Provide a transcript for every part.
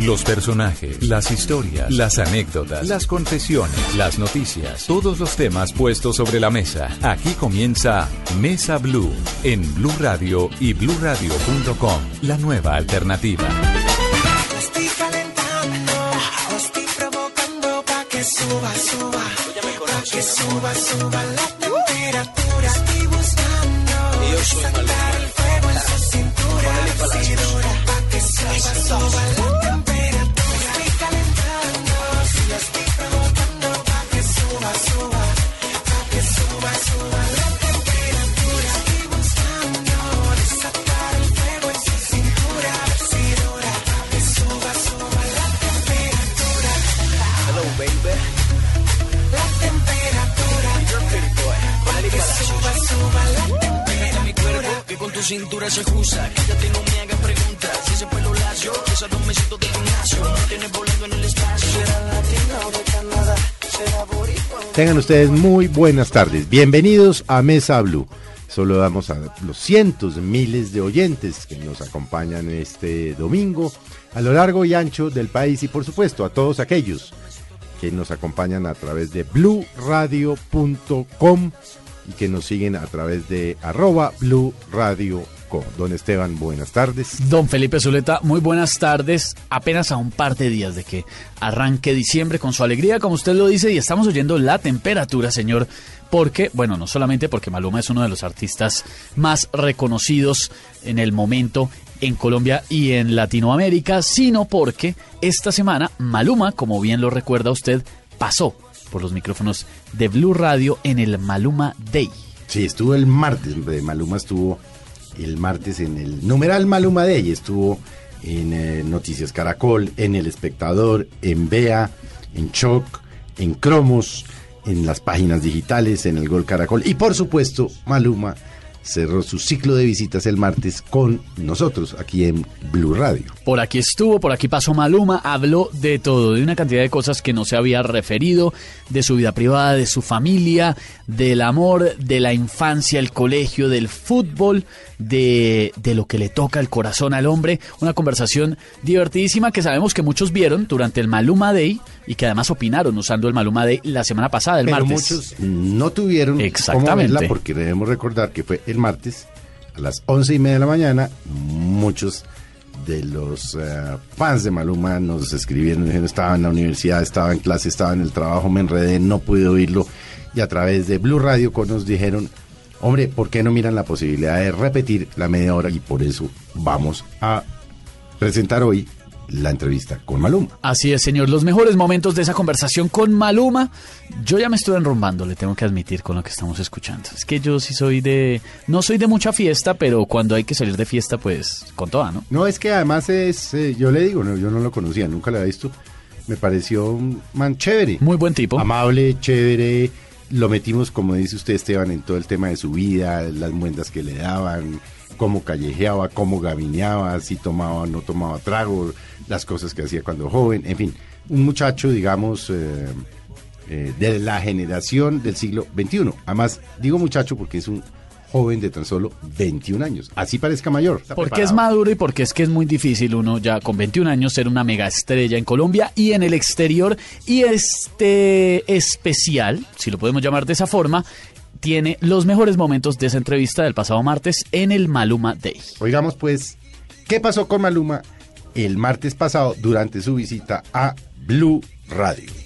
Los personajes, las historias, las anécdotas, las confesiones, las noticias, todos los temas puestos sobre la mesa. Aquí comienza Mesa Blue en Blue Radio y bluradio.com, la nueva alternativa. suba, suba, la temperatura. Estoy buscando el en su cintura, cintura, dura, pa' que se. Quédate, no me hagas preguntas. Si ese pelo Tengan ustedes muy buenas tardes. Bienvenidos a Mesa Blue. Solo damos a los cientos miles de oyentes que nos acompañan este domingo a lo largo y ancho del país y por supuesto a todos aquellos que nos acompañan a través de bluradio.com y que nos siguen a través de arroba. Don Esteban, buenas tardes. Don Felipe Zuleta, muy buenas tardes. Apenas a un par de días de que arranque diciembre con su alegría, como usted lo dice, y estamos oyendo la temperatura, señor, porque, bueno, no solamente porque Maluma es uno de los artistas más reconocidos en el momento en Colombia y en Latinoamérica, sino porque esta semana Maluma, como bien lo recuerda usted, pasó por los micrófonos de Blue Radio en el Maluma Day. Sí, estuvo el martes, Maluma estuvo el martes en el numeral Maluma Day, estuvo en eh, Noticias Caracol, en El Espectador, en Bea, en Choc, en Cromos, en las páginas digitales, en el Gol Caracol y por supuesto Maluma cerró su ciclo de visitas el martes con nosotros aquí en Blue Radio. Por aquí estuvo, por aquí pasó Maluma, habló de todo, de una cantidad de cosas que no se había referido, de su vida privada, de su familia, del amor, de la infancia, el colegio, del fútbol, de, de lo que le toca el corazón al hombre. Una conversación divertidísima que sabemos que muchos vieron durante el Maluma Day y que además opinaron usando el Maluma Day la semana pasada, el Pero martes. muchos no tuvieron cómo Exactamente. verla porque debemos recordar que fue el martes a las once y media de la mañana. Muchos de los eh, fans de Maluma nos escribieron, dijeron, estaba en la universidad, estaba en clase, estaba en el trabajo, me enredé, no pude oírlo. Y a través de Blue Radio nos dijeron, hombre, ¿por qué no miran la posibilidad de repetir la media hora? Y por eso vamos a presentar hoy la entrevista con Maluma. Así es, señor. Los mejores momentos de esa conversación con Maluma. Yo ya me estuve enrumbando, le tengo que admitir con lo que estamos escuchando. Es que yo sí soy de. No soy de mucha fiesta, pero cuando hay que salir de fiesta, pues con toda, ¿no? No, es que además es, eh, yo le digo, no, yo no lo conocía, nunca lo había visto. Me pareció un man chévere. Muy buen tipo. Amable, chévere. Lo metimos, como dice usted, Esteban, en todo el tema de su vida, las muendas que le daban, cómo callejeaba, cómo gavineaba, si tomaba o no tomaba trago, las cosas que hacía cuando joven, en fin. Un muchacho, digamos, eh, eh, de la generación del siglo XXI. Además, digo muchacho porque es un joven de tan solo 21 años. Así parezca mayor. Porque es maduro y porque es que es muy difícil uno ya con 21 años ser una mega estrella en Colombia y en el exterior. Y este especial, si lo podemos llamar de esa forma, tiene los mejores momentos de esa entrevista del pasado martes en el Maluma Day. Oigamos pues, ¿qué pasó con Maluma el martes pasado durante su visita a Blue Radio?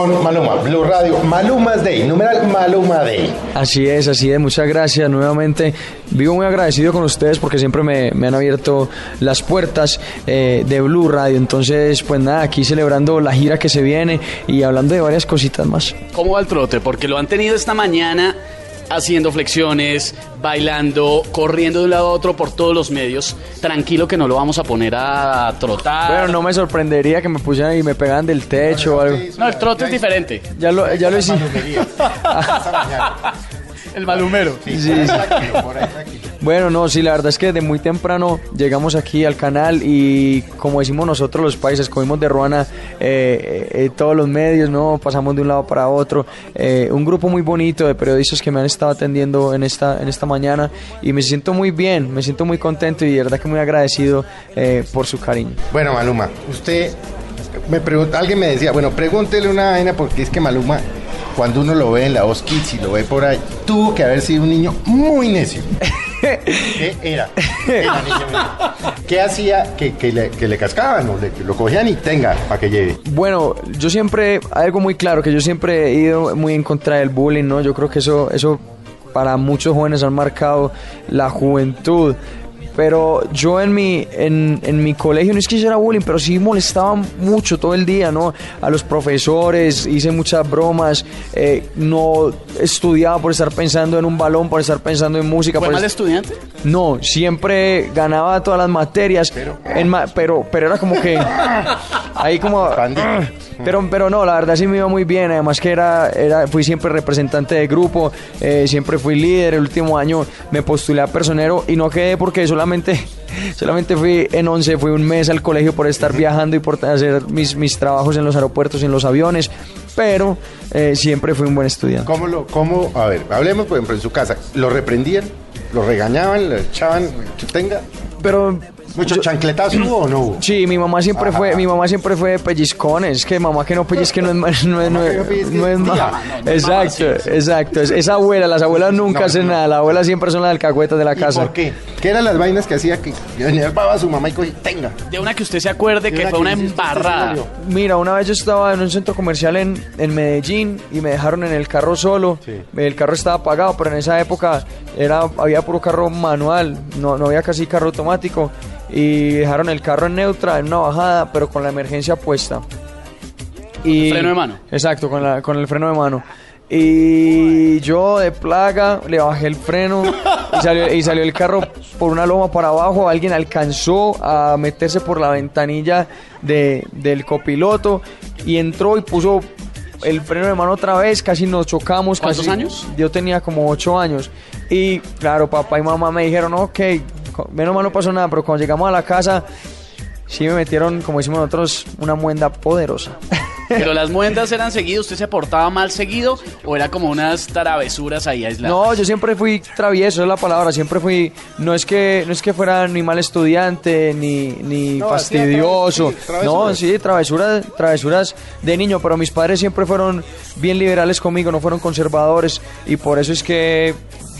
Con Maluma, Blue Radio, Maluma's Day, numeral Maluma Day. Así es, así es, muchas gracias nuevamente. Vivo muy agradecido con ustedes porque siempre me, me han abierto las puertas eh, de Blue Radio. Entonces, pues nada, aquí celebrando la gira que se viene y hablando de varias cositas más. ¿Cómo va el trote? Porque lo han tenido esta mañana haciendo flexiones, bailando, corriendo de un lado a otro por todos los medios. Tranquilo que no lo vamos a poner a trotar. Bueno, no me sorprendería que me pusieran y me pegaran del techo o algo. No, el trote es diferente. Ya lo, ya lo hice. El malumero. Sí, sí. Bueno, no, sí, la verdad es que de muy temprano llegamos aquí al canal y como decimos nosotros los países, cogimos de Ruana eh, eh, todos los medios, ¿no? Pasamos de un lado para otro. Eh, un grupo muy bonito de periodistas que me han estado atendiendo en esta, en esta mañana y me siento muy bien, me siento muy contento y de verdad que muy agradecido eh, por su cariño. Bueno, Maluma, usted me pregunta, alguien me decía, bueno, pregúntele una vaina porque es que Maluma, cuando uno lo ve en la Voz Kids y lo ve por ahí, tuvo que haber sido un niño muy necio. ¿Qué era? ¿Qué hacía que, que le, que le cascaban o le- lo cogían y tenga para que lleve? Bueno, yo siempre, algo muy claro, que yo siempre he ido muy en contra del bullying, ¿no? Yo creo que eso, eso para muchos jóvenes han marcado la juventud. Pero yo en mi, en, en mi colegio no es que hiciera bullying, pero sí molestaba mucho todo el día, ¿no? A los profesores, hice muchas bromas, eh, no estudiaba por estar pensando en un balón, por estar pensando en música. ¿Fue por mal est- estudiante? no, siempre ganaba todas las materias, pero, pero, pero era como que ahí como... Pero, pero no, la verdad sí me iba muy bien, además que era, era fui siempre representante de grupo, eh, siempre fui líder, el último año me postulé a personero y no quedé porque solamente, solamente fui en 11, fui un mes al colegio por estar viajando y por hacer mis, mis trabajos en los aeropuertos y en los aviones, pero eh, siempre fui un buen estudiante. ¿Cómo lo, cómo, a ver, hablemos por ejemplo en su casa, ¿lo reprendían? ¿Lo regañaban? ¿Lo echaban? ¿Que tenga? Pero ¿Muchos yo- chancletazos hubo o no hubo? Sí, mi mamá siempre fue, mi mamá siempre fue de pellizcones, que mamá que no pellizque no es no es, no es- no es. Exacto, exacto. Es, es abuela, las abuelas nunca No, hacen no. nada, las abuelas siempre son las alcahuetas de la ¿Y casa. por qué? ¿Qué eran las vainas que hacía que llevaba a su mamá y cogía? Tenga. De una que usted se acuerde que fue que una dice, "Esto se embarrada. salió". Mira, una vez yo estaba en un centro comercial en, en Medellín y me dejaron en el carro solo. Sí. El carro estaba apagado, pero en esa época era, había puro carro manual, no, no había casi carro automático. Y dejaron el carro en neutra, en una bajada, pero con la emergencia puesta. Y, el freno de mano. Exacto, con, la, con el freno de mano. Y yo de plaga le bajé el freno y salió, y salió el carro por una loma para abajo. Alguien alcanzó a meterse por la ventanilla de, del copiloto y entró y puso el freno de mano otra vez. Casi nos chocamos. ¿Cuántos casi- años? Yo tenía como ocho años. Y claro, papá y mamá me dijeron, ok, menos mal no pasó nada, pero cuando llegamos a la casa, sí me metieron, como decimos nosotros, una muenda poderosa. Pero las muendas eran seguidas, ¿usted se portaba mal seguido o era como unas travesuras ahí aisladas? No, yo siempre fui travieso, es la palabra. Siempre fui. No es que no es que fuera ni mal estudiante ni, ni No, fastidioso. traves- sí, travesuras. no, sí, travesuras, travesuras de niño. Pero mis padres siempre fueron bien liberales conmigo, no fueron conservadores y por eso es que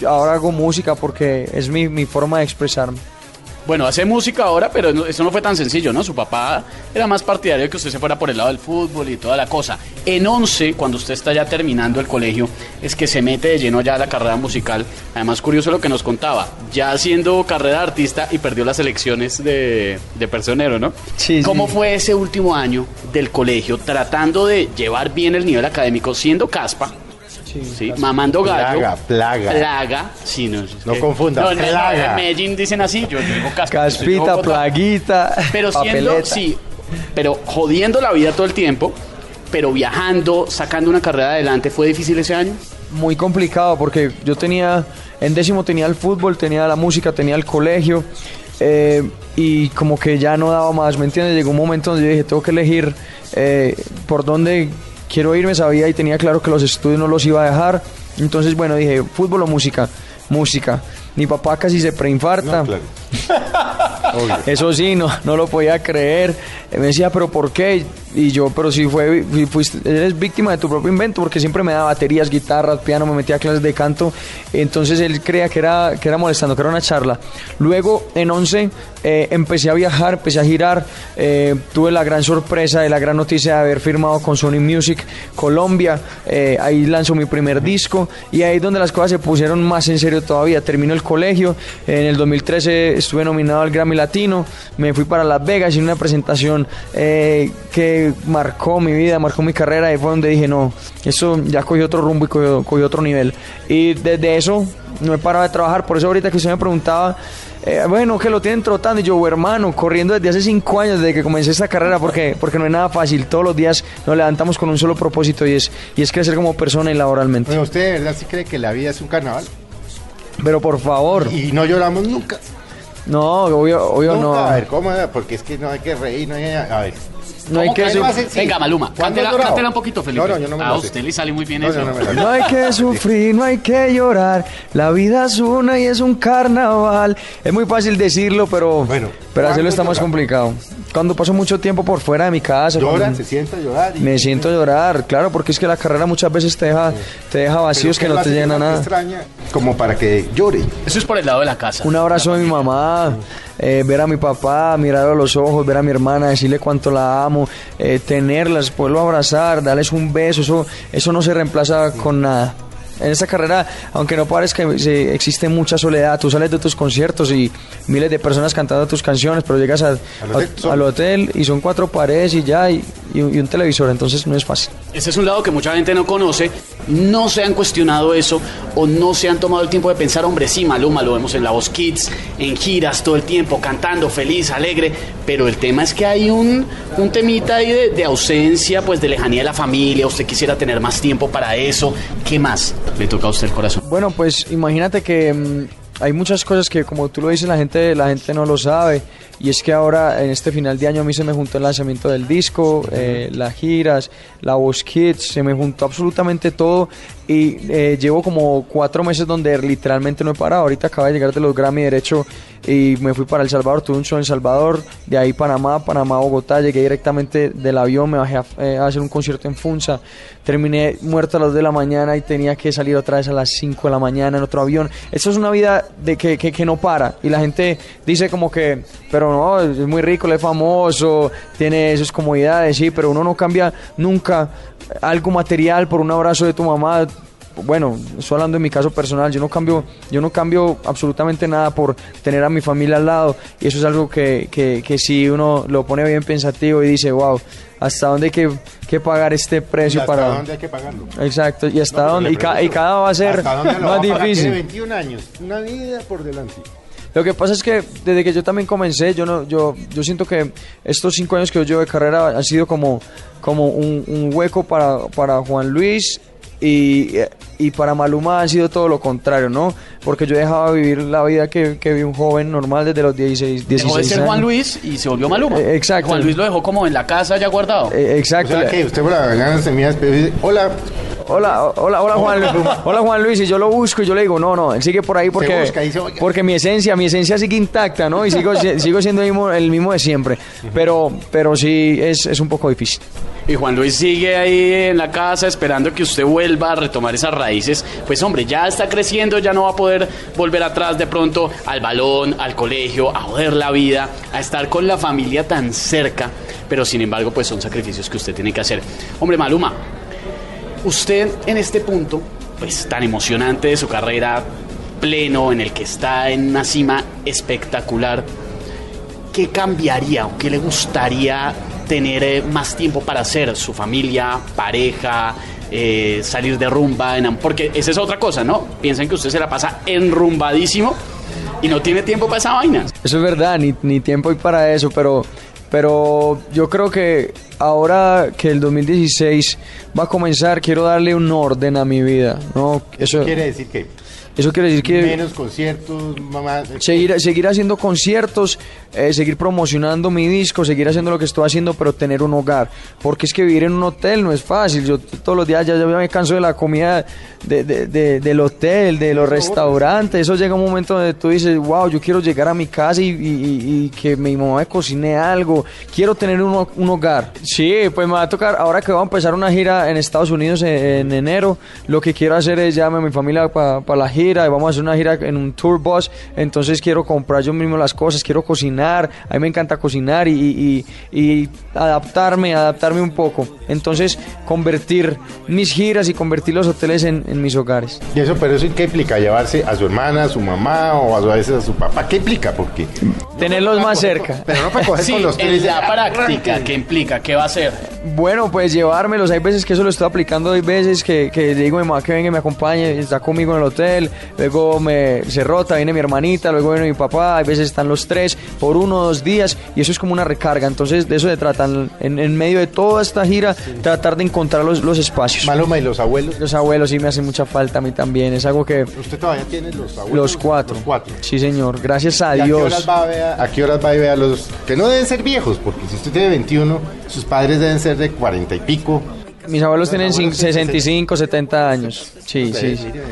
ahora hago música porque es mi, mi forma de expresarme. Bueno, hace música ahora, pero eso no fue tan sencillo, ¿no? Su papá era más partidario de que usted se fuera por el lado del fútbol y toda la cosa. En 11, cuando usted está ya terminando el colegio, es que se mete de lleno ya a la carrera musical. Además, curioso lo que nos contaba, ya haciendo carrera de artista y perdió las elecciones de, de personero, ¿no? Sí, ¿Cómo sí. fue ese último año del colegio tratando de llevar bien el nivel académico, siendo caspa? Sí, mamando gallo. Plaga, plaga. Plaga, sí, no. No que- confunda, no, no, plaga. en Medellín dicen así, yo digo Caspita, Bogotá. plaguita, Pero siendo, papeleta. sí, pero jodiendo la vida todo el tiempo, pero viajando, sacando una carrera adelante, ¿fue difícil ese año? muy complicado porque yo tenía, en décimo tenía el fútbol, tenía la música, tenía el colegio eh, y como que ya no daba más, ¿me entiendes? Llegó un momento donde yo dije, tengo que elegir eh, por dónde quiero irme, sabía y tenía claro que los estudios no los iba a dejar, entonces bueno, dije, fútbol o música, música. Mi papá casi se preinfarta. No, claro. Obvio. Eso sí, no, no lo podía creer. Me decía, pero ¿por qué? Y yo, pero si fue, eres víctima de tu propio invento, porque siempre me daba baterías, guitarras, piano, me metía a clases de canto. Entonces él creía que era, que era molestando, que era una charla. Luego, en 11, eh, empecé a viajar, empecé a girar. eh, tuve la gran sorpresa de la gran noticia de haber firmado con Sony Music Colombia. eh, ahí lanzó mi primer disco y ahí es donde las cosas se pusieron más en serio todavía. Terminó el colegio. En el 2013 estuve nominado al Grammy Latino. Me fui para Las Vegas y una presentación eh, que marcó mi vida, marcó mi carrera. Y fue donde dije, no, eso ya cogió otro rumbo y cogió, cogió otro nivel. Y desde eso no he parado de trabajar. Por eso ahorita que usted me preguntaba, eh, bueno, que lo tienen trotando. Y yo, hermano, corriendo desde hace cinco años, desde que comencé esta carrera, porque, porque no es nada fácil. Todos los días nos levantamos con un solo propósito y es, y es crecer como persona y laboralmente. Bueno, ¿usted de verdad sí cree que la vida es un carnaval? Pero por favor, Y no lloramos nunca. no, obvio, obvio Nunca. no. A ver, ¿cómo? Porque es que no hay que reír, no hay. A ver. No hay ¿Cómo que, que su- no hace- sí. Venga, Maluma, ¿Cuándo cántela, has llorado? cántela un poquito, Felipe. No, no, yo no me A lo sé. usted le sale muy bien No, eso. no hay que sufrir, no hay que llorar. La vida es una y es un carnaval. Es muy fácil decirlo, pero, Bueno, pero hacerlo ¿cuándo está más complicado. Cuando paso mucho tiempo por fuera de mi casa, Llora, cuando se sienta a llorar. y- me siento a llorar, claro, porque es que la carrera muchas veces te deja, te deja vacíos ¿qué que no te es llenan una nada. extraña como para que llore. Eso es por el lado de la casa. Un abrazo de mi mamá, eh, ver a mi papá, mirarlo a los ojos, ver a mi hermana, decirle cuánto la amo, eh, tenerlas, poderlo abrazar, darles un beso, eso, eso no se reemplaza con nada. En esta carrera, aunque no parezca, existe mucha soledad. Tú sales de tus conciertos y miles de personas cantando tus canciones, pero llegas a- Al hotel, a- solo. al hotel y son cuatro paredes y ya, y, y un y un televisor, entonces no es fácil. Ese es un lado que mucha gente no conoce, no se han cuestionado eso o no se han tomado el tiempo de pensar, hombre, sí, Maluma, lo vemos en La Voz Kids, en giras todo el tiempo, cantando, feliz, alegre, pero el tema es que hay un, un temita ahí de, de ausencia, pues de lejanía de la familia, usted quisiera tener más tiempo para eso, ¿qué más le toca a usted el corazón? Bueno, pues imagínate que mm, hay muchas cosas que como tú lo dices la gente la gente no lo sabe y es que ahora en este final de año a mí se me juntó el lanzamiento del disco, eh, las giras, la voz kids, se me juntó absolutamente todo y eh, llevo como cuatro meses donde literalmente no he parado. Ahorita acaba de llegar de los Grammy derecho y me fui para El Salvador, tuve un show en El Salvador, de ahí Panamá, Panamá, Bogotá, llegué directamente del avión, me bajé a, eh, hacer un concierto en Funza, terminé muerto a las 2 de la mañana y tenía que salir otra vez a las 5 de la mañana en otro avión. Esto es una vida de que, que, que no para y la gente dice como que, pero no, es muy rico, es famoso, tiene sus comodidades, sí, pero uno no cambia nunca algo material por un abrazo de tu mamá, bueno, estoy hablando en mi caso personal, yo no cambio, yo no cambio absolutamente nada por tener a mi familia al lado y eso es algo que, que, que si uno lo pone bien pensativo y dice, wow, ¿hasta dónde hay que, que pagar este ¿Y precio hasta para...? dónde hay que pagarlo? Exacto, y hasta No, dónde, y, ca- y cada va a ser ¿hasta dónde lo va más difícil. 21 años, una vida por delante. Lo que pasa es que desde que yo también comencé, yo no, yo, yo siento que estos cinco años que yo llevo de carrera han sido como, como un, un hueco para, para Juan Luis y, y para Maluma ha sido todo lo contrario, ¿no? Porque yo dejaba vivir la vida que, que vive un joven normal desde los 16, 16 Dejó de ser años. Juan Luis y se volvió Maluma. Eh, exacto. Juan Luis lo dejó como en la casa ya guardado. Eh, O exacto. sea que usted por la mañana se mira pero dice, hola, Hola, hola, hola Juan, hola Juan Luis, y yo lo busco y yo le digo, no, no, él sigue por ahí porque, busca, dice, "Oiga". porque mi esencia, mi esencia sigue intacta, ¿no? Y sigo, si- sigo siendo el mismo, el mismo de siempre, pero, pero sí es, es un poco difícil. Y Juan Luis sigue ahí en la casa esperando que usted vuelva a retomar esas raíces. Pues hombre, ya está creciendo, ya no va a poder volver atrás de pronto al balón, al colegio, a joder la vida, a estar con la familia tan cerca. Pero sin embargo, pues son sacrificios que usted tiene que hacer. Hombre, Maluma, usted en este punto, pues tan emocionante de su carrera, pleno, en el que está en una cima espectacular, ¿qué cambiaría o qué le gustaría tener eh, más tiempo para hacer? Su familia, pareja, eh, salir de rumba, enam- porque esa es otra cosa, ¿no? Piensan que usted se la pasa enrumbadísimo y no tiene tiempo para esa vaina. Eso es verdad, ni, ni tiempo hay para eso, pero, pero yo creo que ahora que el 2016 va a comenzar, quiero darle un orden a mi vida, ¿no? Eso, quiere decir que eso quiere decir que... menos conciertos, mamá. Seguir, seguir haciendo conciertos, eh, seguir promocionando mi disco, seguir haciendo lo que estoy haciendo, pero tener un hogar. Porque es que vivir en un hotel no es fácil. Yo todos los días ya, ya me canso de la comida de- de- de- del hotel, de los restaurantes. Eso llega un momento donde tú dices, wow, yo quiero llegar a mi casa y, y- y- que mi mamá me cocine algo. Quiero tener un, un hogar. Sí, pues me va a tocar, ahora que voy a empezar una gira en Estados Unidos en, en enero, lo que quiero hacer es llamarme a mi familia para la gira vamos a hacer una gira en un tour bus. Entonces quiero comprar yo mismo las cosas, quiero cocinar. A mí me encanta cocinar y, y- y adaptarme, adaptarme un poco. Entonces convertir mis giras y convertir los hoteles en, en mis hogares. Y eso, pero eso qué implica llevarse a su hermana, a su mamá o a veces a su papá. ¿Qué implica? Porque Tenerlos más cerca. pero no para coger Sí, con los en la práctica, ¿qué implica? ¿Qué va a hacer? Bueno, pues llevármelos. Hay veces que eso lo estoy aplicando. Hay veces que, que le digo a mi mamá que venga y me acompañe. Está conmigo en el hotel. Luego me, se rota, viene mi hermanita. Luego viene mi papá. Hay veces están los tres por uno o dos días. Y eso es como una recarga. Entonces, de eso se tratan. En, en medio de toda esta gira, tratar de encontrar los, los espacios. Maluma y los abuelos. Los abuelos sí me hacen mucha falta a mí también. Es algo que. Usted todavía tiene los abuelos. Los cuatro. Los cuatro. Sí, señor. Gracias a ¿Y ¿A qué, Dios. va a, ver a, a qué horas va a ver a los que no deben ser viejos? Porque si usted tiene 21, sus padres deben ser de 40 y pico. Mis abuelos tienen Los abuelos cin- tienen 65, 70 años. Sí, sí. sí. Mire,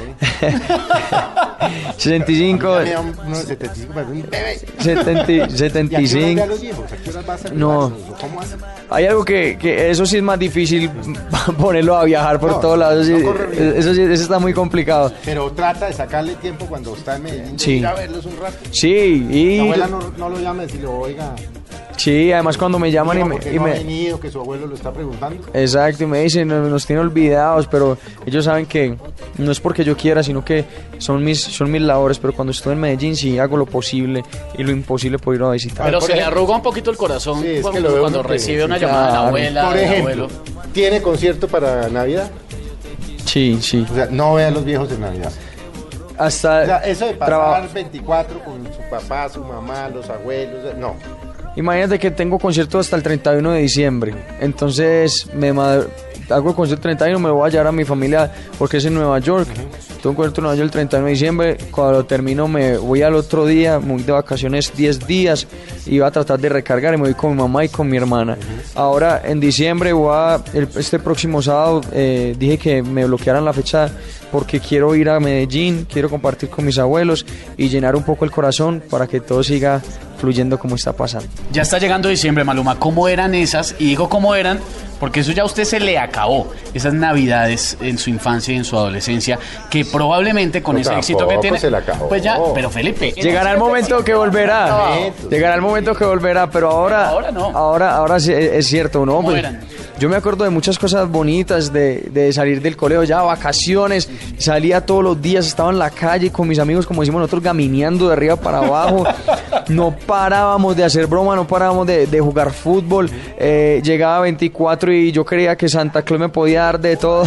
65, mira, uno de 75, pero un bebé. 70 ¿Y a qué horas ve a 75. los viejos? ¿A qué horas va a salir? No. Hay algo que, que eso sí es más difícil ponerlo a viajar por No, todos lados. sí, riesgo. eso sí, eso está muy complicado. Pero trata de sacarle tiempo cuando está en Medellín. Sí. Ir a verlos un rato. Sí, La y abuela no, no lo llama y decirle, oiga, sí, además cuando me llaman y me, y no ha venido, que su abuelo lo está preguntando. Exacto, y me dicen, "No- nos tienen olvidados, pero ellos saben que no es porque yo quiera, sino que son mis, son mis labores, pero cuando estoy en Medellín sí hago lo posible y lo imposible por ir a visitar. Pero se le arruga un poquito el corazón Sí, es cuando, que recibe una llamada de la abuela, Por del ejemplo, abuelo. ¿tiene concierto para Navidad? Sí, sí. O sea, no ve a los viejos en Navidad. Hasta O sea, eso de pasar traba- 24 con su papá, su mamá, los abuelos, no. Imagínate que tengo concierto hasta el 31 de diciembre. Entonces me hago el concierto el 31, me voy a llevar a mi familia porque es en Nueva York. Tengo un concierto en Nueva York el 31 de diciembre. Cuando lo termino me voy al otro día, voy de vacaciones 10 días y voy a tratar de recargar y me voy con mi mamá y con mi hermana. Ahora en diciembre voy a, el- este próximo sábado eh, dije que me bloquearan la fecha porque quiero ir a Medellín, quiero compartir con mis abuelos y llenar un poco el corazón para que todo siga fluyendo como está pasando. Ya está llegando diciembre, Maluma. ¿Cómo eran esas? Y digo cómo eran, porque eso ya a usted se le acabó. Esas navidades en su infancia y en su adolescencia, que probablemente con No, ese éxito que tiene. se le acabó. Pues ya, pero Felipe. Llegará el momento que volverá. Llegará el momento que volverá, pero ahora Ahora no. Ahora, ahora sí, es es cierto, ¿no? ¿Cómo Pues, eran? yo me acuerdo de muchas cosas bonitas de, de salir del colegio, ya vacaciones, salía todos los días, estaba en la calle con mis amigos, como decimos nosotros, gamineando de arriba para abajo. No parábamos de hacer broma, no parábamos de, de jugar fútbol. Eh, llegaba 24 y yo creía que Santa Claus me podía dar de todo.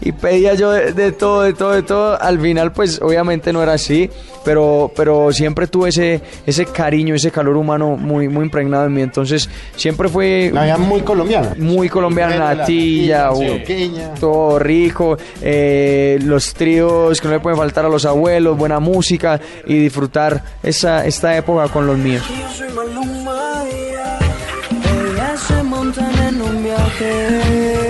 Y pedía yo de, de todo, de todo, de todo. Al final, pues obviamente no era así, pero, pero siempre tuve ese, ese cariño, ese calor humano muy, muy impregnado en mí. Entonces, siempre fue La vida muy colombiana. muy colombiana, La natilla, natilla, todo rico, eh, los tríos que no le pueden faltar a los abuelos, buena música y disfrutar esa, esta época con los míos. Yo soy Maluma. Ellas se montan en un viaje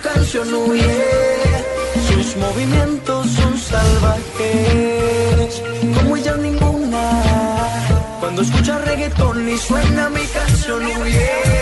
canción, huye. Sus movimientos son salvajes, como ella ninguna. Cuando escucha reggaetón y suena mi canción, huye.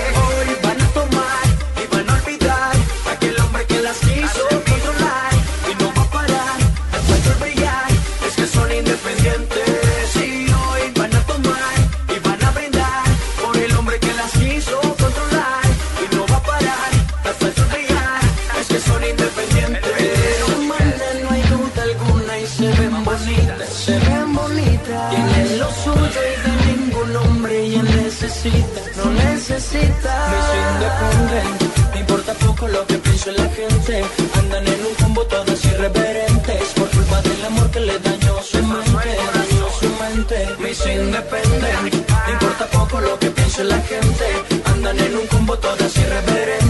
Me importa poco lo que pienso la gente. Andan en un combo todas irreverentes por culpa del amor que le dañó su mente. Dañó su mente. Me soy independiente, me importa poco lo que pienso la gente. Andan en un combo todas irreverentes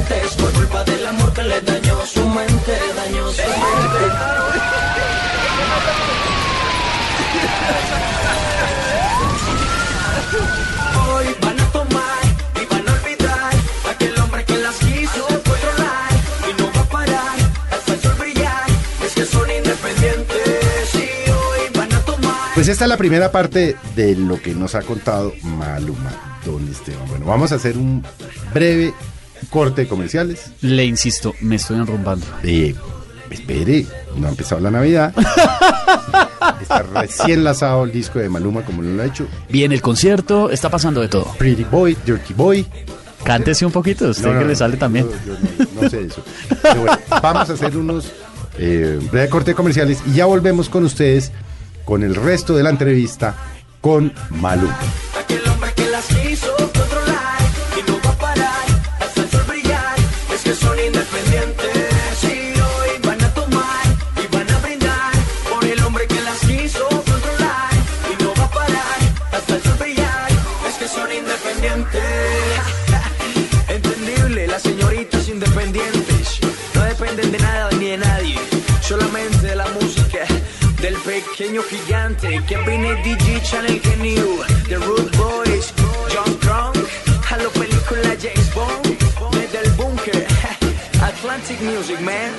Pues esta es la primera parte de lo que nos ha contado Maluma, don Esteban. Bueno, vamos a hacer un breve corte de comerciales. Le insisto, me estoy enrumbando. Eh, espere, no ha empezado la Navidad. Está recién lanzado el disco de Maluma, como lo ha hecho. Viene el concierto, está pasando de todo. Pretty Boy, Dirty Boy. Cántese un poquito, usted No, no, que no, le sale no, también. yo- yo no, no sé eso. Pero bueno, vamos a hacer unos eh, breve corte de comerciales y ya volvemos con ustedes con el resto de la entrevista con Maluma. Pequeño gigante que viene DJ Channel New, The Root Boys, John Strong, a la película James Bond, desde el búnker, Atlantic Music Man.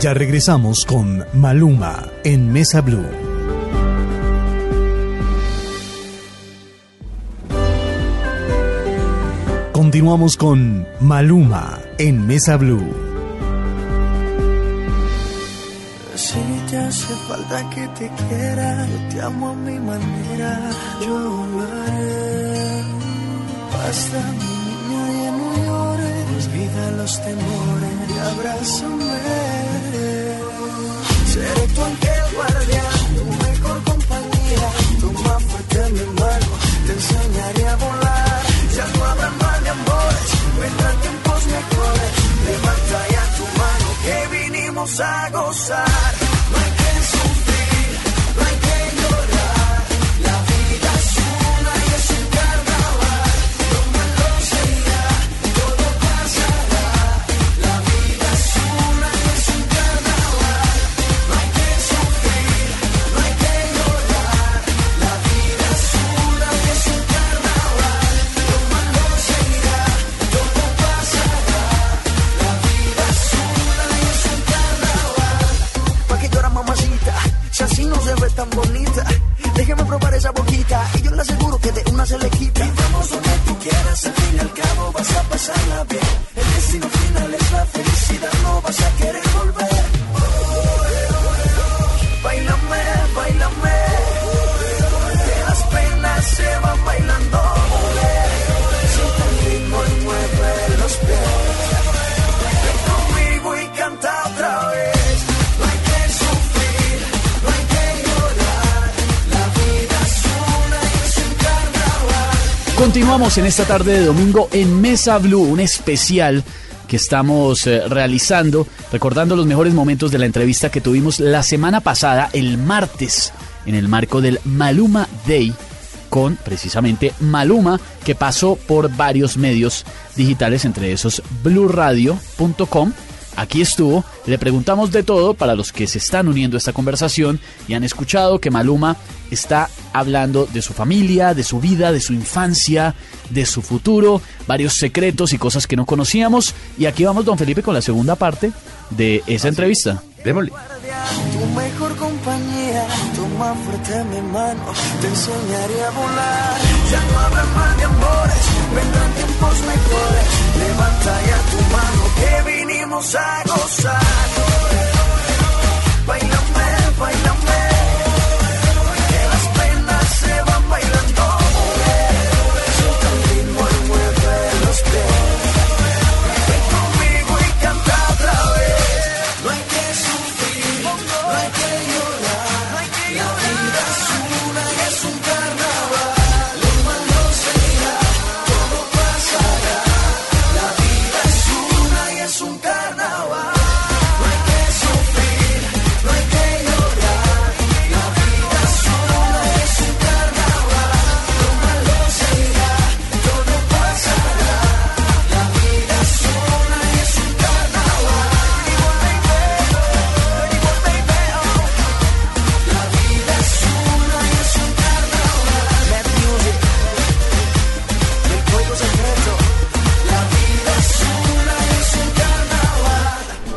Ya regresamos con Maluma en Mesa Blue. Continuamos con Maluma en Mesa Blue. Si te hace falta que te quiera, yo te amo a mi manera, yo lo haré. Basta, mi niña, ya no llores, olvida los temores y abrázame. Seré tu ángel guardián, tu mejor compañía, más fuerte mi mano, te enseñaré a volar. Vendrán tiempos mejores. Levanta ya tu mano que vinimos a gozar. En esta tarde de domingo en Mesa Blue, un especial que estamos eh, realizando, recordando los mejores momentos de la entrevista que tuvimos la semana pasada, el martes, en el marco del Maluma Day, con precisamente Maluma, que pasó por varios medios digitales, entre esos bluradio.com. Aquí estuvo, le preguntamos de todo para los que se están uniendo a esta conversación y han escuchado que Maluma está hablando de su familia, de su vida, de su infancia, de su futuro, varios secretos y cosas que no conocíamos. Y aquí vamos, don Felipe, con la segunda parte de esa entrevista. Démosle. Tu mejor compañía, toma fuerte mi mano, te enseñaré a volar. Ya no habrá más de amores, vendrán tiempos mejores. Levanta ya tu mano, que vinimos a gozar. Bailame, bailame,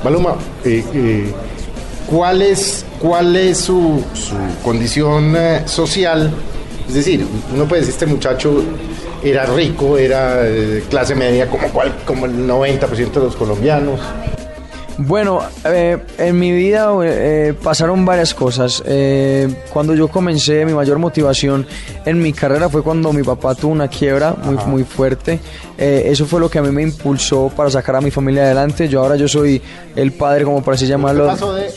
Maluma, eh, eh, ¿cuál es, cuál es su, condición eh, social? Es decir, uno puede decir, este muchacho era rico, era clase media, como, cual, como el 90% de los colombianos. Bueno, eh, en mi vida eh, pasaron varias cosas. Eh, cuando yo comencé, mi mayor motivación en mi carrera fue cuando mi papá tuvo una quiebra muy, muy fuerte. Eh, eso fue lo que a mí me impulsó para sacar a mi familia adelante. Yo ahora yo soy el padre, como por así ¿Qué llamarlo. pasó de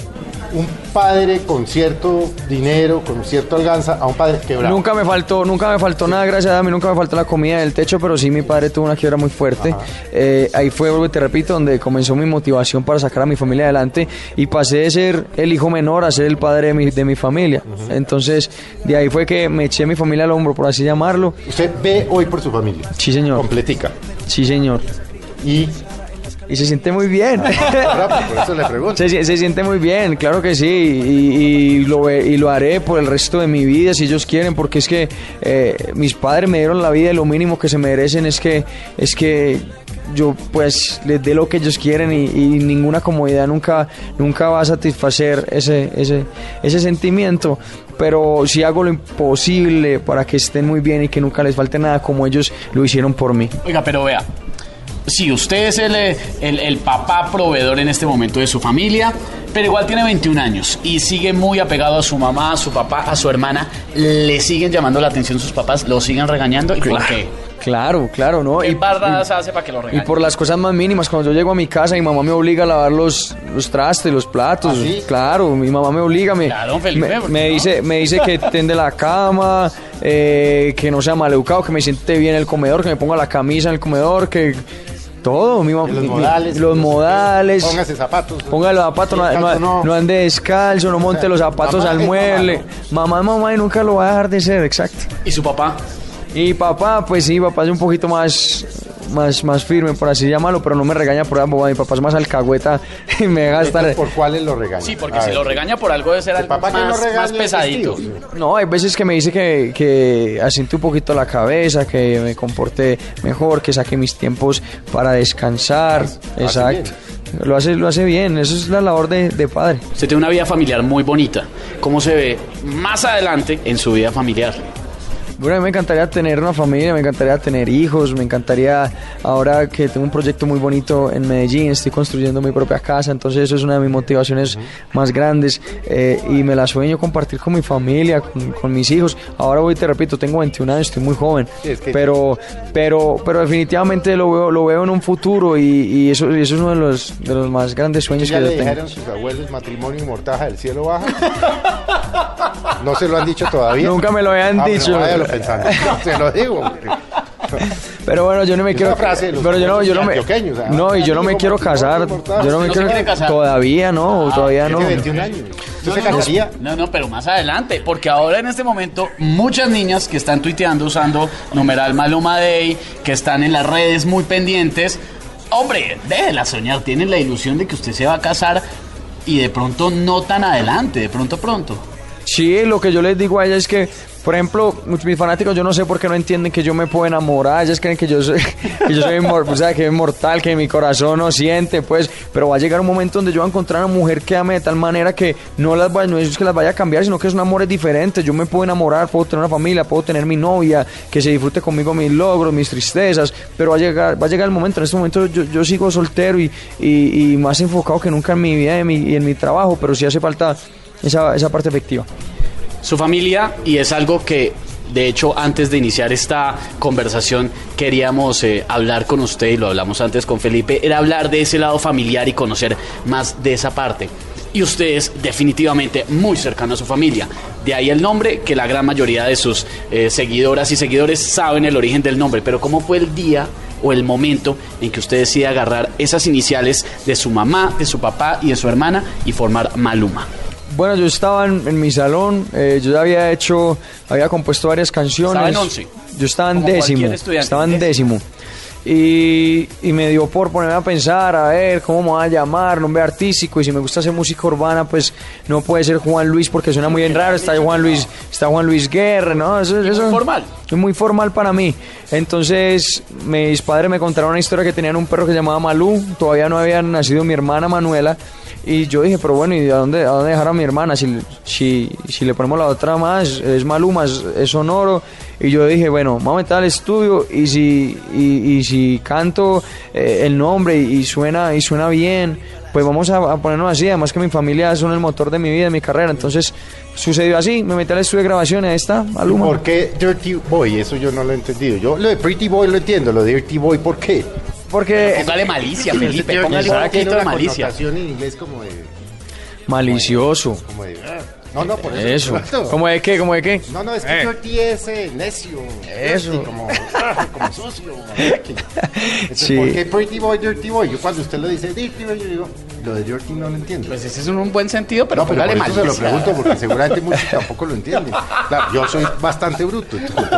un padre con cierto dinero, con cierto alganza, a un padre quebrado? Nunca me faltó, nunca me faltó nada, gracias a mí, nunca me faltó la comida del techo, pero sí mi padre tuvo una quiebra muy fuerte. Eh, ahí fue, vuelvo te repito, donde comenzó mi motivación para sacar a mi familia adelante y pasé de ser el hijo menor a ser el padre de mi, de mi familia. Entonces, de ahí fue que me eché mi familia al hombro, por así llamarlo. Usted ve hoy por su familia. Sí, señor. Completica. Sí, señor. Y Y se siente muy bien. Ahora, por eso le pregunto. Se, se siente muy bien, claro que sí, y, y lo, ve- y lo haré por el resto de mi vida si ellos quieren, porque es que eh, mis padres me dieron la vida y lo mínimo que se merecen es que, es que yo pues les dé lo que ellos quieren y, y ninguna comodidad nunca, nunca va a satisfacer ese, ese, ese sentimiento. Pero si hago lo imposible para que estén muy bien y que nunca les falte nada como ellos lo hicieron por mí. Oiga, pero vea, si usted es el, eh, el, el papá proveedor en este momento de su familia, pero igual tiene 21 años y sigue muy apegado a su mamá, a su papá, a su hermana, le siguen llamando la atención sus papás, lo siguen regañando. ¿Y por qué? Claro, claro, ¿no? ¿Qué Y- bardas hace para que lo Y regañen? por las cosas más mínimas, cuando yo llego a mi casa, mi mamá me obliga a lavar los, los trastes, los platos. ¿Ah, sí? Claro, mi mamá me obliga, me, Claro, Felipe, me, dice, me dice que tende la cama, eh, que no sea maleducado, que me siente bien en el comedor, que me ponga la camisa en el comedor, que todo. Mi, mam- Los modales. los modales. Póngase zapatos. Ponga los zapatos, no, no- no ande descalzo, no monte los zapatos Mamá al mamá, mueble. Mamá mamá y nunca lo va a dejar de ser, exacto. ¿Y su papá? Y papá, pues sí, papá es un poquito más, más, más firme, por así llamarlo, pero no me regaña por ambos. Mi papá es más alcahueta y me deja estar. ¿Por cuáles lo regaña? Sí, porque A si ver. lo regaña por algo debe ser algo papá que no más, más pesadito. No, hay veces que me dice que, que asiente un poquito la cabeza, que me comporte mejor, que saque mis tiempos para descansar. Hace Exacto. Lo hace, lo hace bien, eso es la labor de, de padre. Usted tiene una vida familiar muy bonita. ¿Cómo se ve más adelante en su vida familiar? Bueno, a mí me encantaría tener una familia, me encantaría tener hijos, me encantaría, ahora que tengo un proyecto muy bonito en Medellín, estoy construyendo mi propia casa, entonces eso es una de mis motivaciones más grandes eh, y me la sueño compartir con mi familia, con, con mis hijos. Ahora voy, te repito, tengo 21 años, estoy muy joven, Sí, es que- pero, pero, pero definitivamente lo veo, lo veo en un futuro y, y eso, y eso es uno de los, de los más grandes sueños ¿Ya que yo le tengo. dijeron sus abuelos matrimonio y mortaja del cielo baja? ¿No se lo han dicho todavía? Nunca me lo habían Ah, dicho. Pensando. Se lo digo. Pero bueno, yo no me Es quiero frase pero yo no, yo no me o sea, No, y yo no me quiero casar. no. Yo no me ¿No se quiero quiere casar? Todavía no, todavía no. Tiene 21 años. ¿Usted se casaría? No, no, pero más adelante, porque ahora en este momento muchas niñas que están tuiteando usando numeral Maluma Day, que están en las redes muy pendientes, hombre, déjela soñar, tienen la ilusión de que usted se va a casar y de pronto no tan adelante, de pronto pronto. Sí, lo que yo les digo a ella es que, por ejemplo, mis fanáticos, yo no sé por qué no entienden que yo me puedo enamorar. Ellas creen que yo soy, que yo soy o sea, que es mortal, que mi corazón no siente, pues. Pero va a llegar un momento donde yo voy a encontrar una mujer que ame de tal manera que no las vaya, no es que las vaya a cambiar, sino que es un amor diferente. Yo me puedo enamorar, puedo tener una familia, puedo tener mi novia, que se disfrute conmigo mis logros, mis tristezas. Pero va a llegar, va a llegar el momento. En este momento yo, yo sigo soltero y, y, y más enfocado que nunca en mi vida y en mi, y en mi trabajo, pero sí hace falta esa, esa parte efectiva. Su familia, y es algo que de hecho antes de iniciar esta conversación queríamos eh, hablar con usted y lo hablamos antes con Felipe, era hablar de ese lado familiar y conocer más de esa parte. Y usted es definitivamente muy cercano a su familia. De ahí el nombre, que la gran mayoría de sus eh, seguidoras y seguidores saben el origen del nombre. Pero ¿cómo fue el día o el momento en que usted decide agarrar esas iniciales de su mamá, de su papá y de su hermana y formar Maluma? Bueno, yo estaba en, en mi salón, eh, yo ya había hecho, había compuesto varias canciones. Estaba en once. Yo estaba en décimo. Estaba en décimo. Y, y me dio por ponerme a pensar, a ver cómo me va a llamar, nombre artístico. Y si me gusta hacer música urbana, pues no puede ser Juan Luis porque suena muy bien raro. Está Juan Luis, está Juan Luis Guerra, ¿no? Eso, muy eso formal. Es muy formal para mí. Entonces, mis padres me contaron una historia que tenían un perro que se llamaba Malú. Todavía no había nacido mi hermana Manuela. Y yo dije, pero bueno, ¿y a dónde, a dónde dejar a mi hermana? Si, si, si le ponemos la otra más, es Maluma, es, es sonoro. Y yo dije, bueno, vamos a meter al estudio y si, y, y si canto eh, el nombre y, y suena, y suena bien, pues vamos a, a ponernos así. Además que mi familia son el motor de mi vida, de mi carrera. Entonces sucedió así, me metí al estudio de grabación y ahí está, Maluma. ¿Por qué Dirty Boy? Eso yo no lo he entendido. Yo lo de Pretty Boy lo entiendo, lo de Dirty Boy, ¿por qué? Porque Póngale malicia, Felipe, Dirty póngale Boy un poquito de malicia. en inglés como de... malicioso. Como de ah. no, no, por eso. Eso. exacto. ¿Cómo de qué? ¿Cómo de qué? No, no, es que Dirty es eh, necio. Eso. Dirty, Como, ah, como sucio. Entonces, Sí. ¿Por qué Pretty Boy, Dirty Boy? Yo cuando usted lo dice Dirty Boy, yo digo, lo de Dirty no lo entiendo. Pues ese es un buen sentido, pero no, pero por eso se lo pregunto porque seguramente muchos tampoco lo entienden. Claro, yo soy bastante bruto. entonces,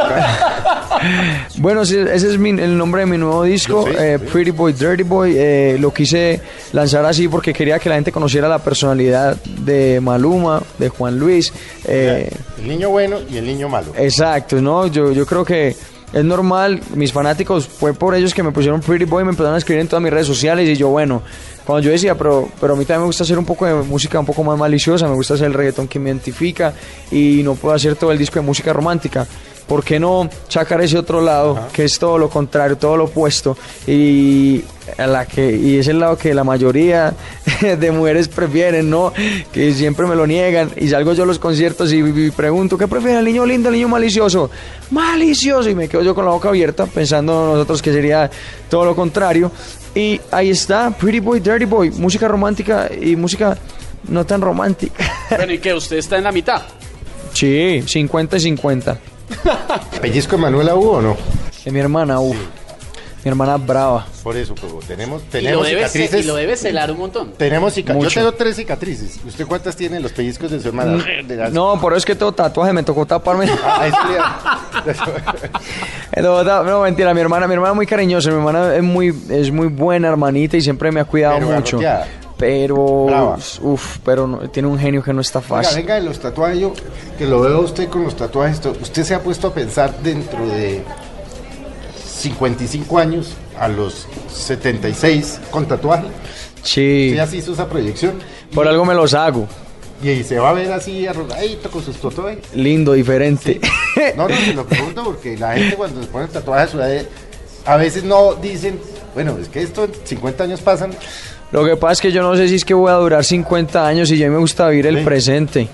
Bueno, sí, ese es mi- el nombre de mi nuevo disco, eh, sí. Pretty Boy, Dirty Boy. eh, lo quise lanzar así porque quería que la gente conociera la personalidad de Maluma, de Juan Luis. eh, el niño bueno y el niño malo. exacto, ¿no? Yo, yo creo que es normal, mis fanáticos, fue por ellos que me pusieron Pretty Boy, me empezaron a escribir en todas mis redes sociales y yo, bueno, cuando yo decía, pero, pero a mí también me gusta hacer un poco de música un poco más maliciosa, me gusta hacer el reggaetón que me identifica y no puedo hacer todo el disco de música romántica. ¿Por qué no sacar ese otro lado, que es todo lo contrario, todo lo opuesto? Y, a la que, y es el lado que la mayoría de mujeres prefieren, ¿no? Que siempre me lo niegan. Y salgo yo a los conciertos y, y pregunto, ¿qué prefieren, el niño lindo el niño malicioso? Malicioso. Y me quedo yo con la boca abierta, pensando nosotros que sería todo lo contrario. Y ahí está, Pretty Boy, Dirty Boy, música romántica y música no tan romántica. Bueno, ¿y qué? ¿Usted está en la mitad? Sí, 50 y 50. ¿Pellizco de Manuela hubo o no? De mi hermana, uff. Mi hermana brava. Por eso, pero tenemos, Y lo, tenemos cicatrices. y lo debe celar un montón. Tenemos cicatrices. Mucho. Yo tengo tres cicatrices. ¿Usted cuántas tiene en los pellizcos de su hermana? De las- No, por eso es que tengo tatuaje, me tocó taparme. Ah, es No, mentira, mi hermana, mi hermana es muy cariñosa, mi hermana es muy, es muy buena hermanita y siempre me ha cuidado Pero mucho. Pero, Brava. uff, pero no- tiene un genio que no está Venga, fácil. venga de los tatuajes, yo que lo veo a usted con los tatuajes, usted se ha puesto a pensar dentro de 55 años a los 76 con tatuaje. Sí, Usted ya se hizo esa proyección por algo me los hago. y se va a ver así arrugadito con sus tatuajes. Lindo, diferente. No, no, se lo pregunto porque la gente cuando se pone tatuajes a su edad, a veces no dicen, bueno, es que esto en 50 años pasan. Lo que pasa es que yo no sé si es que voy a durar 50 años y ya me gusta vivir el presente.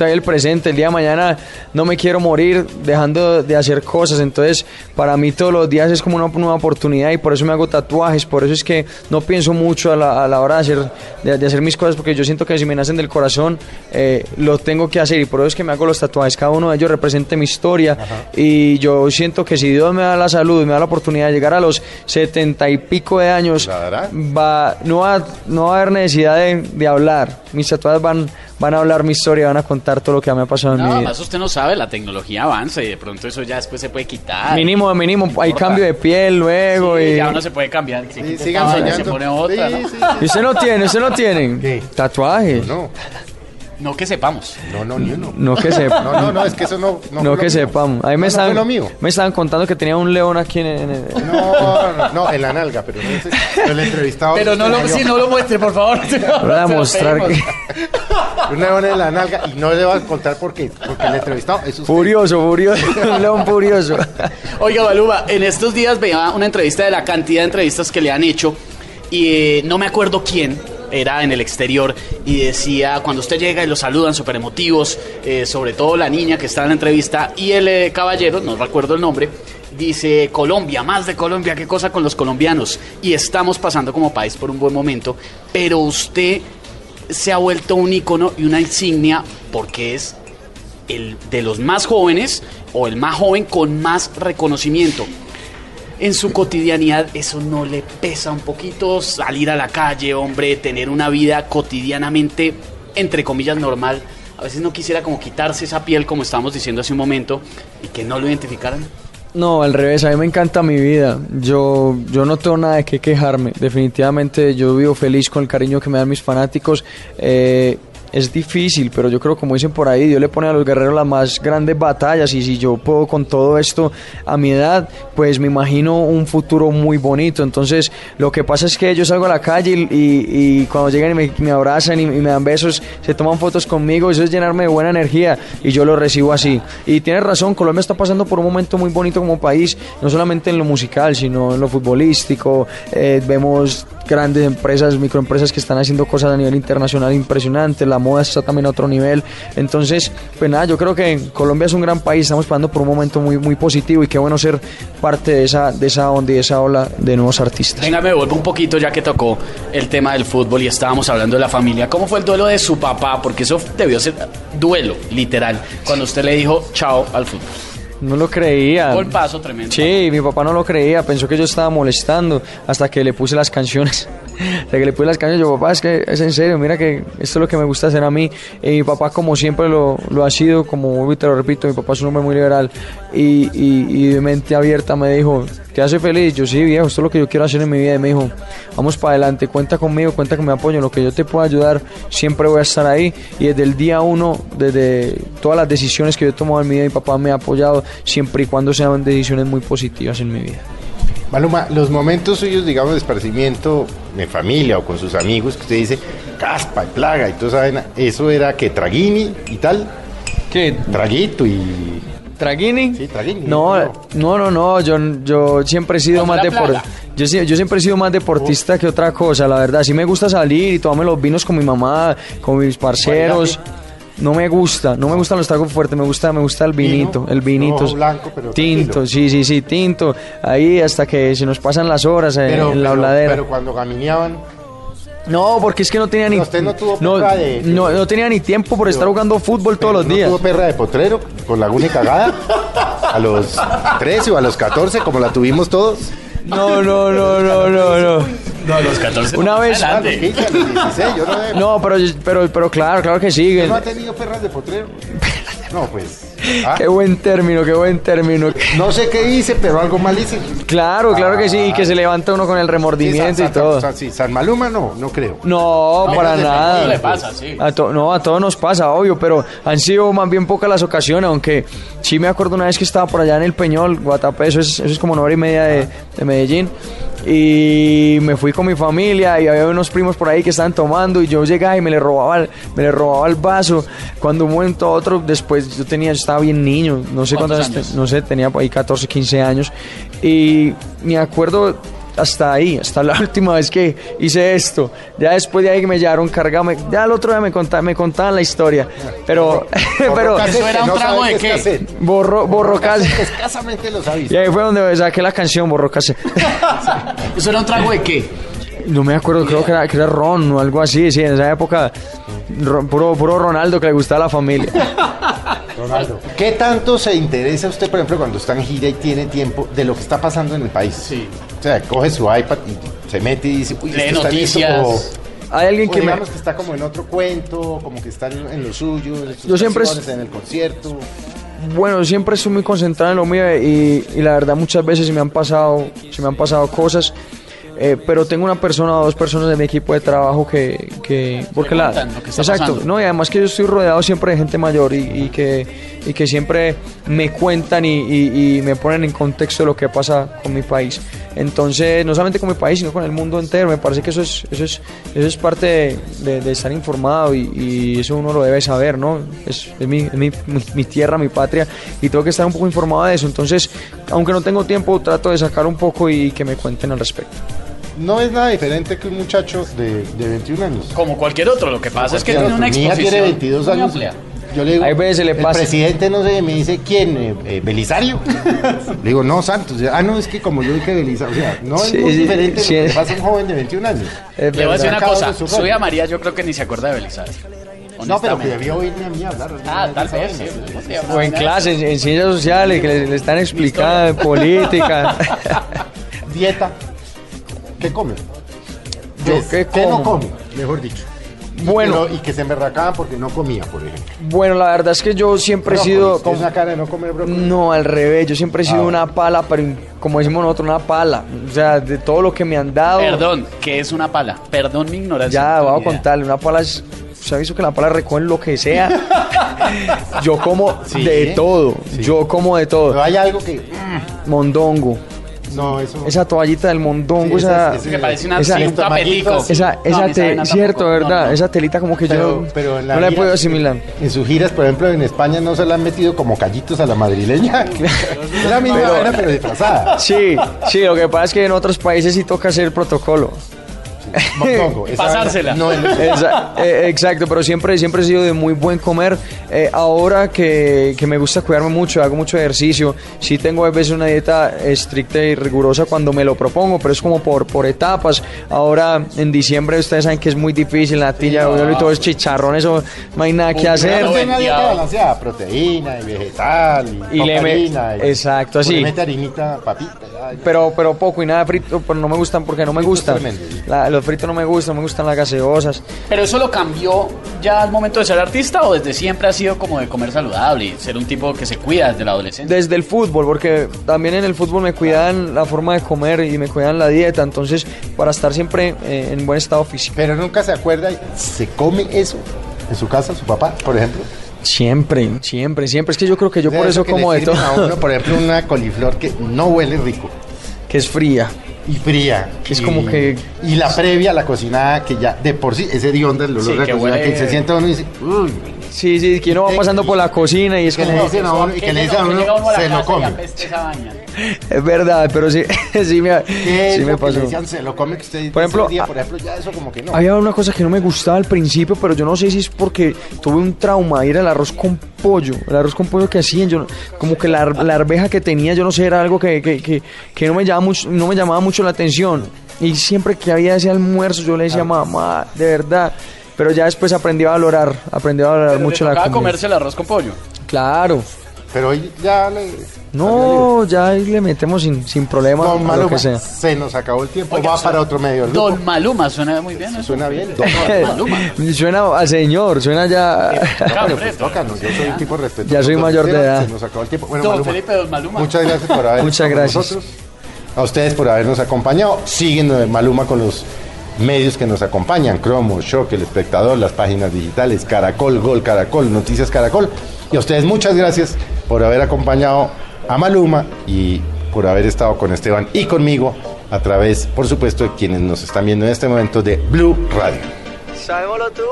En el presente, el día de mañana no me quiero morir dejando de hacer cosas, entonces para mí todos los días es como una nueva oportunidad y por eso me hago tatuajes, por eso es que no pienso mucho a la, a la hora de hacer, de, de hacer mis cosas, porque yo siento que si me nacen del corazón, eh, lo tengo que hacer. Y por eso es que me hago los tatuajes, cada uno de ellos representa mi historia. Y yo siento que si Dios me da la salud, me da la oportunidad de llegar a los setenta y pico de años, va, no, va, no va a haber necesidad de, de hablar. Mis tatuajes van, van a hablar mi historia, van a contar todo lo que me ha pasado en No, mi vida. más usted no sabe, la tecnología avanza y de pronto eso ya después se puede quitar. Mínimo, mínimo, hay importa. cambio de piel luego. Sí, y... ya uno se puede cambiar. Se Sí, sigan soñando. Se pone otra, Sí, ¿no? sí, ¿Y usted no tiene? ¿Usted no tiene? ¿Qué? Tatuajes. No, No que sepamos. no, no, ni uno. No que sepa. No, no, no, es que eso no. No, fue lo que mío. sepamos. Ahí me, No, no estaban, fue lo mío. me estaban contando que tenía un león aquí en, en- en- No, no, no, en la nalga, pero no es pero el entrevistado. Pero no lo, sí, no lo muestre, por favor. Voy a mostrar que... Un león en la nalga y no le voy a contar por qué. Porque el entrevistado es usted. Furioso, furioso. Un león furioso. Oiga, Baluma, en estos días veía una entrevista de la cantidad de entrevistas que le han hecho y eh, no me acuerdo quién, era en el exterior y decía, cuando usted llega y lo saludan súper emotivos, eh, sobre todo la niña que está en la entrevista y el eh, caballero, no recuerdo el nombre, dice Colombia, más de Colombia, qué cosa con los colombianos y estamos pasando como país por un buen momento, pero usted se ha vuelto un icono y una insignia porque es el de los más jóvenes o el más joven con más reconocimiento. En su cotidianidad eso no le pesa un poquito salir a la calle, hombre, tener una vida cotidianamente, entre comillas, normal. A veces no quisiera como quitarse esa piel, como estábamos diciendo hace un momento, y que no lo identificaran. No, al revés, a mí me encanta mi vida. Yo, yo no tengo nada de qué quejarme. Definitivamente yo vivo feliz con el cariño que me dan mis fanáticos. Eh, es difícil, pero yo creo, como dicen por ahí, Dios le pone a los guerreros las más grandes batallas y si yo puedo con todo esto a mi edad, pues me imagino un futuro muy bonito. Entonces, lo que pasa es que yo salgo a la calle y, cuando llegan y me, abrazan y, me dan besos, se toman fotos conmigo, eso es llenarme de buena energía y yo lo recibo así. Y tienes razón, Colombia está pasando por un momento muy bonito como país, no solamente en lo musical, sino en lo futbolístico. Eh, vemos grandes empresas, microempresas que están haciendo cosas a nivel internacional impresionantes, moda está también a otro nivel. Entonces, pues nada, yo creo que Colombia es un gran país, estamos pasando por un momento muy, muy positivo y qué bueno ser parte de esa, de esa onda y de esa ola de nuevos artistas. Venga, me vuelvo un poquito ya que tocó el tema del fútbol y estábamos hablando de la familia. ¿Cómo fue el duelo de su papá? Porque eso debió ser duelo, literal, cuando usted le dijo chao al fútbol. No lo creía. Paso tremendo. Sí, mi papá no lo creía, pensó que yo estaba molestando hasta que le puse las canciones. hasta que le puse las canciones, yo, papá, es que es en serio, mira que esto es lo que me gusta hacer a mí. Y mi papá, como siempre lo, lo ha sido, como vuelvo y te lo repito, mi papá es un hombre muy liberal y, y- y de mente abierta me dijo, ¿te hace feliz? Yo, sí, viejo, esto es lo que yo quiero hacer en mi vida. Y me dijo, vamos para adelante, cuenta conmigo, cuenta con mi apoyo, en lo que yo te pueda ayudar, siempre voy a estar ahí. Y desde el día uno, desde todas las decisiones que yo he tomado en mi vida, mi papá me ha apoyado, siempre y cuando sean decisiones muy positivas en mi vida. Maluma, los momentos suyos, digamos, de esparcimiento en familia o con sus amigos, que usted dice caspa y plaga y toda esa vaina, eso era que traguini y tal, ¿Qué? traguito y. ¿Traguini? Sí, traguini. No, no, no, no, yo, yo siempre he sido más deportista. Yo, yo siempre he sido más deportista que otra cosa, la verdad. Sí me gusta salir y tomarme los vinos con mi mamá, con mis parceros. No me gusta, no me gustan los tragos fuertes, me gusta, me gusta el vinito, el vinito. blanco, pero tinto, tranquilo. sí, sí, sí, tinto. Ahí hasta que se nos pasan las horas eh, Pero, en la pero- habladera. pero cuando gamineaban, no, porque es que no tenía ni usted no tuvo no, perra de- no, no tenía ni tiempo por estar jugando fútbol todos los ¿no días. tuvo perra de potrero con laguna y cagada? A los 13 o a los 14, como la tuvimos todos. No, no, no, no, no, no. No, a los 14. Una vez- A los Adelante. 15, a los 16, yo no No, pero, pero, pero claro, claro que sí. ¿No ha tenido perras de potrero? No, pues. Ah, Qué buen término, qué buen término. No sé qué hice, pero algo mal hice. Claro, claro que sí, y que se levanta uno con el Sí, remordimiento San, y todo. San- sí, San Maluma no, no creo. No, No, para nada. no le pasa, sí. A to- no, a todos nos pasa, obvio, pero han sido más bien pocas las ocasiones, aunque sí me acuerdo una vez que estaba por allá en el Peñol, Guatapé, eso es, eso es como una hora y media de, de Medellín, y me fui con mi familia y había unos primos por ahí que estaban tomando y yo llegaba y me le robaba el, me le robaba el vaso. Cuando un momento a otro, después yo tenía, yo estaba bien niño, no sé ¿Cuántos cuántos, años? no sé, tenía ahí 14, 15 años, y me acuerdo hasta ahí, hasta la última vez que hice esto. Ya después de ahí que me llevaron cargado, me- ya el otro día me contaban, me contaban la historia. Pero, pero ¿Eso era un trago de qué cassette. borro, borro casi. Escasamente lo sabéis. Y ahí fue donde saqué la canción, borro casi. ¿Eso era un trago de qué? No me acuerdo, creo que era, que era Ron o algo así, sí, en esa época, Ron- puro, puro Ronaldo que le gustaba a la familia. Ronaldo. ¿Qué tanto se interesa usted, por ejemplo, cuando está en gira y tiene tiempo de lo que está pasando en el país? Sí. O sea, coge su iPad y se mete y dice, uy, Lee esto está listo", noticias. o- Hay alguien o que me... digamos que está como en otro cuento, como que está en, lo suyo, en sus Yo siempre en el concierto. Bueno, siempre estoy muy concentrado en lo mío y, y la verdad muchas veces se me han pasado, se me han pasado cosas. Eh, pero tengo una persona o dos personas de mi equipo de trabajo que, que porque la lo que está exacto. pasando. no y además que yo estoy rodeado siempre de gente mayor y, y que y que siempre me cuentan y, y- y me ponen en contexto lo que pasa con mi país. Entonces no solamente con mi país sino con el mundo entero. Me parece que eso es eso es eso es parte de, de- de estar informado y, y eso uno lo debe saber no es, es mi, es mi, mi- mi tierra mi patria y tengo que estar un poco informado de eso. Entonces aunque no tengo tiempo trato de sacar un poco y que me cuenten al respecto No es nada diferente que un muchacho de, de 21 años. Como cualquier otro, lo que pasa es que tiene una otro. Mi hija exposición tiene 22 muy años. amplia. Yo le digo, Hay veces le el pasa. presidente, no sé, me dice, ¿quién? Eh, eh, ¿Belisario? le digo, no, Santos. Ah, no, es que como yo dije Belisario. O sea, no es Sí, muy sí, diferente sí. lo que pasa a un joven de 21 años. Es Le voy a decir una cosa, su Soy rollo. a María, yo creo que ni se acuerda de Belisario. No, pero que debió oírme a mí hablar. Ah, tal vez, sí. o en clases, en ciencias sociales, que le, le están explicando en política. Dieta. ¿Qué come? Yo, ¿Qué, ¿qué no come? Mejor dicho. Bueno. y que se emberracaban porque no comía, por ejemplo. Bueno, la verdad es que yo siempre he sido... ¿tienes como- una cara de no comer brócoli? No, al revés, yo siempre he sido Ah, una pala, pero como decimos nosotros, una pala. O sea, de todo lo que me han dado... Perdón, ¿qué es una pala? Perdón mi ignorancia. Ya, vamos a contarle, una pala es... Se ha visto que la pala recoge lo que sea. Yo como Sí, de todo. sí. Yo como de Pero todo. hay algo que... Mondongo. No, eso... Esa toallita del mondongo, Sí, esa... esa- esa- Que parece una, Esa- un. Esa, No, te- cierto, tampoco, ¿verdad? no, no. Esa telita como que Pero, yo pero en la no la gira- puedo asimilar. En sus giras, por ejemplo, en España no se la han metido como callitos a la madrileña. es la misma Pero- pero disfrazada. Sí, sí, lo que pasa es que en otros países sí toca hacer protocolo. Esa Pasársela. No, es- Exa- eh, exacto, pero siempre, siempre he sido de muy buen comer. Eh, ahora que, que me gusta cuidarme mucho, hago mucho ejercicio, sí tengo a veces una dieta estricta y rigurosa cuando me lo propongo, pero es como por, por etapas. Ahora en diciembre ustedes saben que es muy difícil, la tilla, y todo es chicharrón, eso no hay nada que hacer. Una dieta balanceada, proteína y vegetal y, Y le me- proteína, y- exacto, así. Harinita, papita. ya, ya. Pero, pero poco y nada frito, pero no me gustan porque no me gustan. La- los fritos no me gustan, me gustan las gaseosas. Pero eso lo cambió ya al momento de ser artista o desde siempre ha sido como de comer saludable y ser un tipo que se cuida desde la adolescencia. Desde el fútbol, porque también en el fútbol me cuidan la forma de comer y me cuidan la dieta, entonces para estar siempre eh, en buen estado físico. Pero nunca se acuerda, ¿se come eso en su casa, su papá, por ejemplo? Siempre, siempre, siempre. Es que yo creo que yo por eso que le como de a todo, uno, por ejemplo, una coliflor que no huele rico que es fría. Y fría. Es y- como que- Y la previa, la cocinada, que ya de por sí, ese hediondo, el olor Sí, de la que se sienta uno y dice, uy, Sí, sí, que uno va pasando por la cocina y es que como... le dicen a uno, y que le dicen a llega uno, a la se lo come. Es verdad, pero sí, sí me, ¿Qué es sí me pasó. decían, se lo come que usted Por ejemplo, ese día, a- por ejemplo, ya eso como que no. Había una cosa que no me gustaba al principio, pero yo no sé si es porque tuve un trauma, era el arroz con pollo, el arroz con pollo que hacían, yo no- como que la, la arveja que tenía, yo no sé, era algo que, que, que, que no, me llamaba mucho, no me llamaba mucho la atención. Y siempre que había ese almuerzo, yo le decía, mamá, de verdad. Pero ya después aprendí a valorar, aprendí a valorar Pero mucho le la comida. comerse el arroz con pollo. Claro. Pero hoy ya le... No, ya ahí le metemos sin, sin problema Don a lo Maluma, que sea. se nos acabó el tiempo, Oiga, va suena- para otro medio. del grupo. Don Maluma, suena muy bien eso. Suena bien. Don Maluma. suena a señor, suena ya... Claro, Pues tócanos, yo soy un tipo respetuoso. Ya soy mayor de edad. Se nos acabó el tiempo. Bueno, Don Maluma, Felipe, don Maluma. Muchas gracias por haber Muchas estado con gracias. nosotros. A ustedes por habernos acompañado. Siguen eh, Maluma con los medios que nos acompañan. Cromo, Shock, El Espectador, las páginas digitales, Caracol, Gol, Caracol, Noticias Caracol. Y a ustedes muchas gracias por haber acompañado a Maluma y por haber estado con Esteban y conmigo a través, por supuesto, de quienes nos están viendo en este momento de Blue Radio. Sabémoslo tú.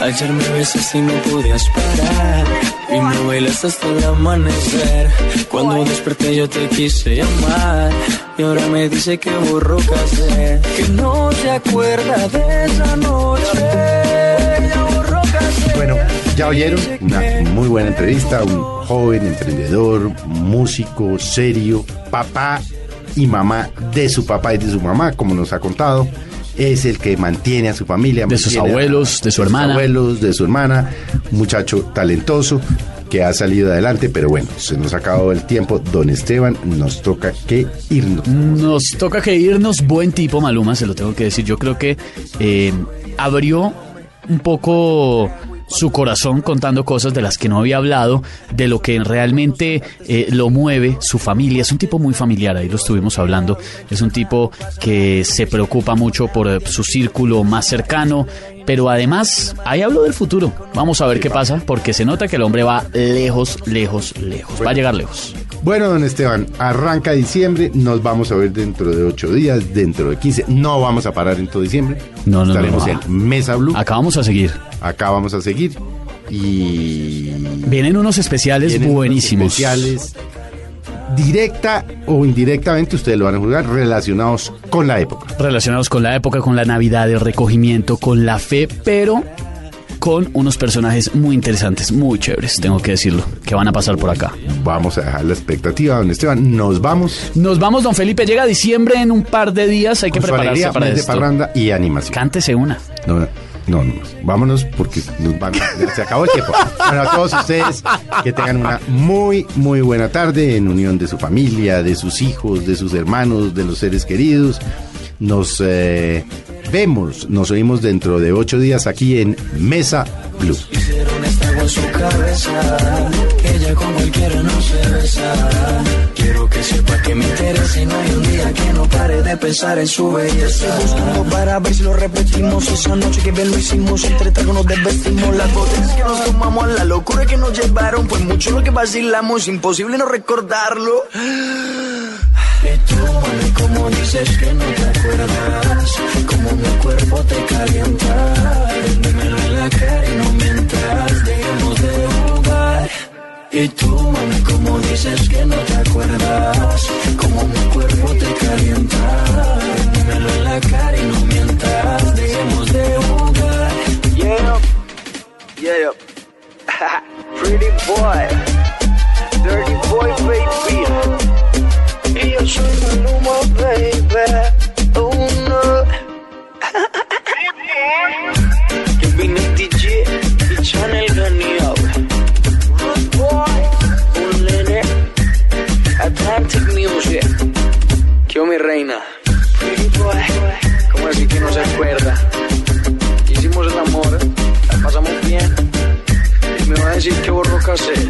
Ayer me besaste y no podías parar. Y me bailaste hasta el amanecer. Cuando desperté yo te quise llamar. Y ahora me dice que borró casé. Que no se acuerda de esa noche. Borró. Bueno, ya oyeron una muy buena entrevista, un joven emprendedor, músico, serio, papá y mamá de su papá y de su mamá, como nos ha contado. Es el que mantiene a su familia. De sus a- abuelos, de su hermana. abuelos, de su hermana. Un muchacho talentoso que ha salido adelante, pero bueno, se nos ha acabado el tiempo. Don Esteban, nos toca que irnos. Nos toca que irnos. Buen tipo, Maluma, se lo tengo que decir. Yo creo que eh, abrió un poco su corazón contando cosas de las que no había hablado, de lo que realmente eh, lo mueve, su familia. Es un tipo muy familiar, ahí lo estuvimos hablando. Es un tipo que se preocupa mucho por su círculo más cercano, pero además, ahí hablo del futuro. Vamos a ver qué pasa, porque se nota que el hombre va lejos, lejos, lejos. Va a llegar lejos. Bueno, don Esteban, arranca diciembre, nos vamos a ver dentro de ocho días, dentro de 15. No vamos a parar en todo diciembre. No, no, no, Estaremos no. en Mesa Blue. Acá vamos a seguir. Acá vamos a seguir. Y. Vienen unos especiales vienen unos buenísimos. Especiales. Directa o indirectamente, ustedes lo van a jugar relacionados con la época. Relacionados con la época, con la Navidad, el recogimiento, con la fe, pero con unos personajes muy interesantes, muy chéveres, tengo que decirlo, que van a pasar por acá. Vamos a dejar la expectativa, don Esteban. Nos vamos. Nos vamos, don Felipe, llega diciembre en un par de días, hay que con prepararse alegría, para de esto. parranda y animación. Cántese una. No, no, no, vámonos porque nos van, se acabó el tiempo. Bueno, a todos ustedes que tengan una muy, muy buena tarde en unión de su familia, de sus hijos, de sus hermanos, de los seres queridos. Nos eh, vemos, nos oímos dentro de ocho días aquí en Mesa Blue. Su cabeza. Ella con cualquiera no se besa. Quiero que sepa que me interesa y no hay un día que no pare de pensar en su belleza. Estoy buscando para ver si lo repetimos esa noche que bien lo hicimos. Entre tragos nos desvestimos las botellas que nos tomamos, la locura que nos llevaron. Pues mucho lo que vacilamos, imposible no recordarlo. Y tú, mami, como dices que no te acuerdas, como mi cuerpo te calienta, dímelo en la cara y no Y tú, mami, como dices que no te acuerdas, como mi cuerpo te calienta, dímelo en la cara y no mientas, dejemos de jugar. Yeah, yeah, pretty boy, dirty boy, baby. Y yo soy Maluma, baby. Oh no. reina. ¿Cómo así que no se acuerda? Hicimos el amor. La pasamos bien. Y me va a decir que borró cassette.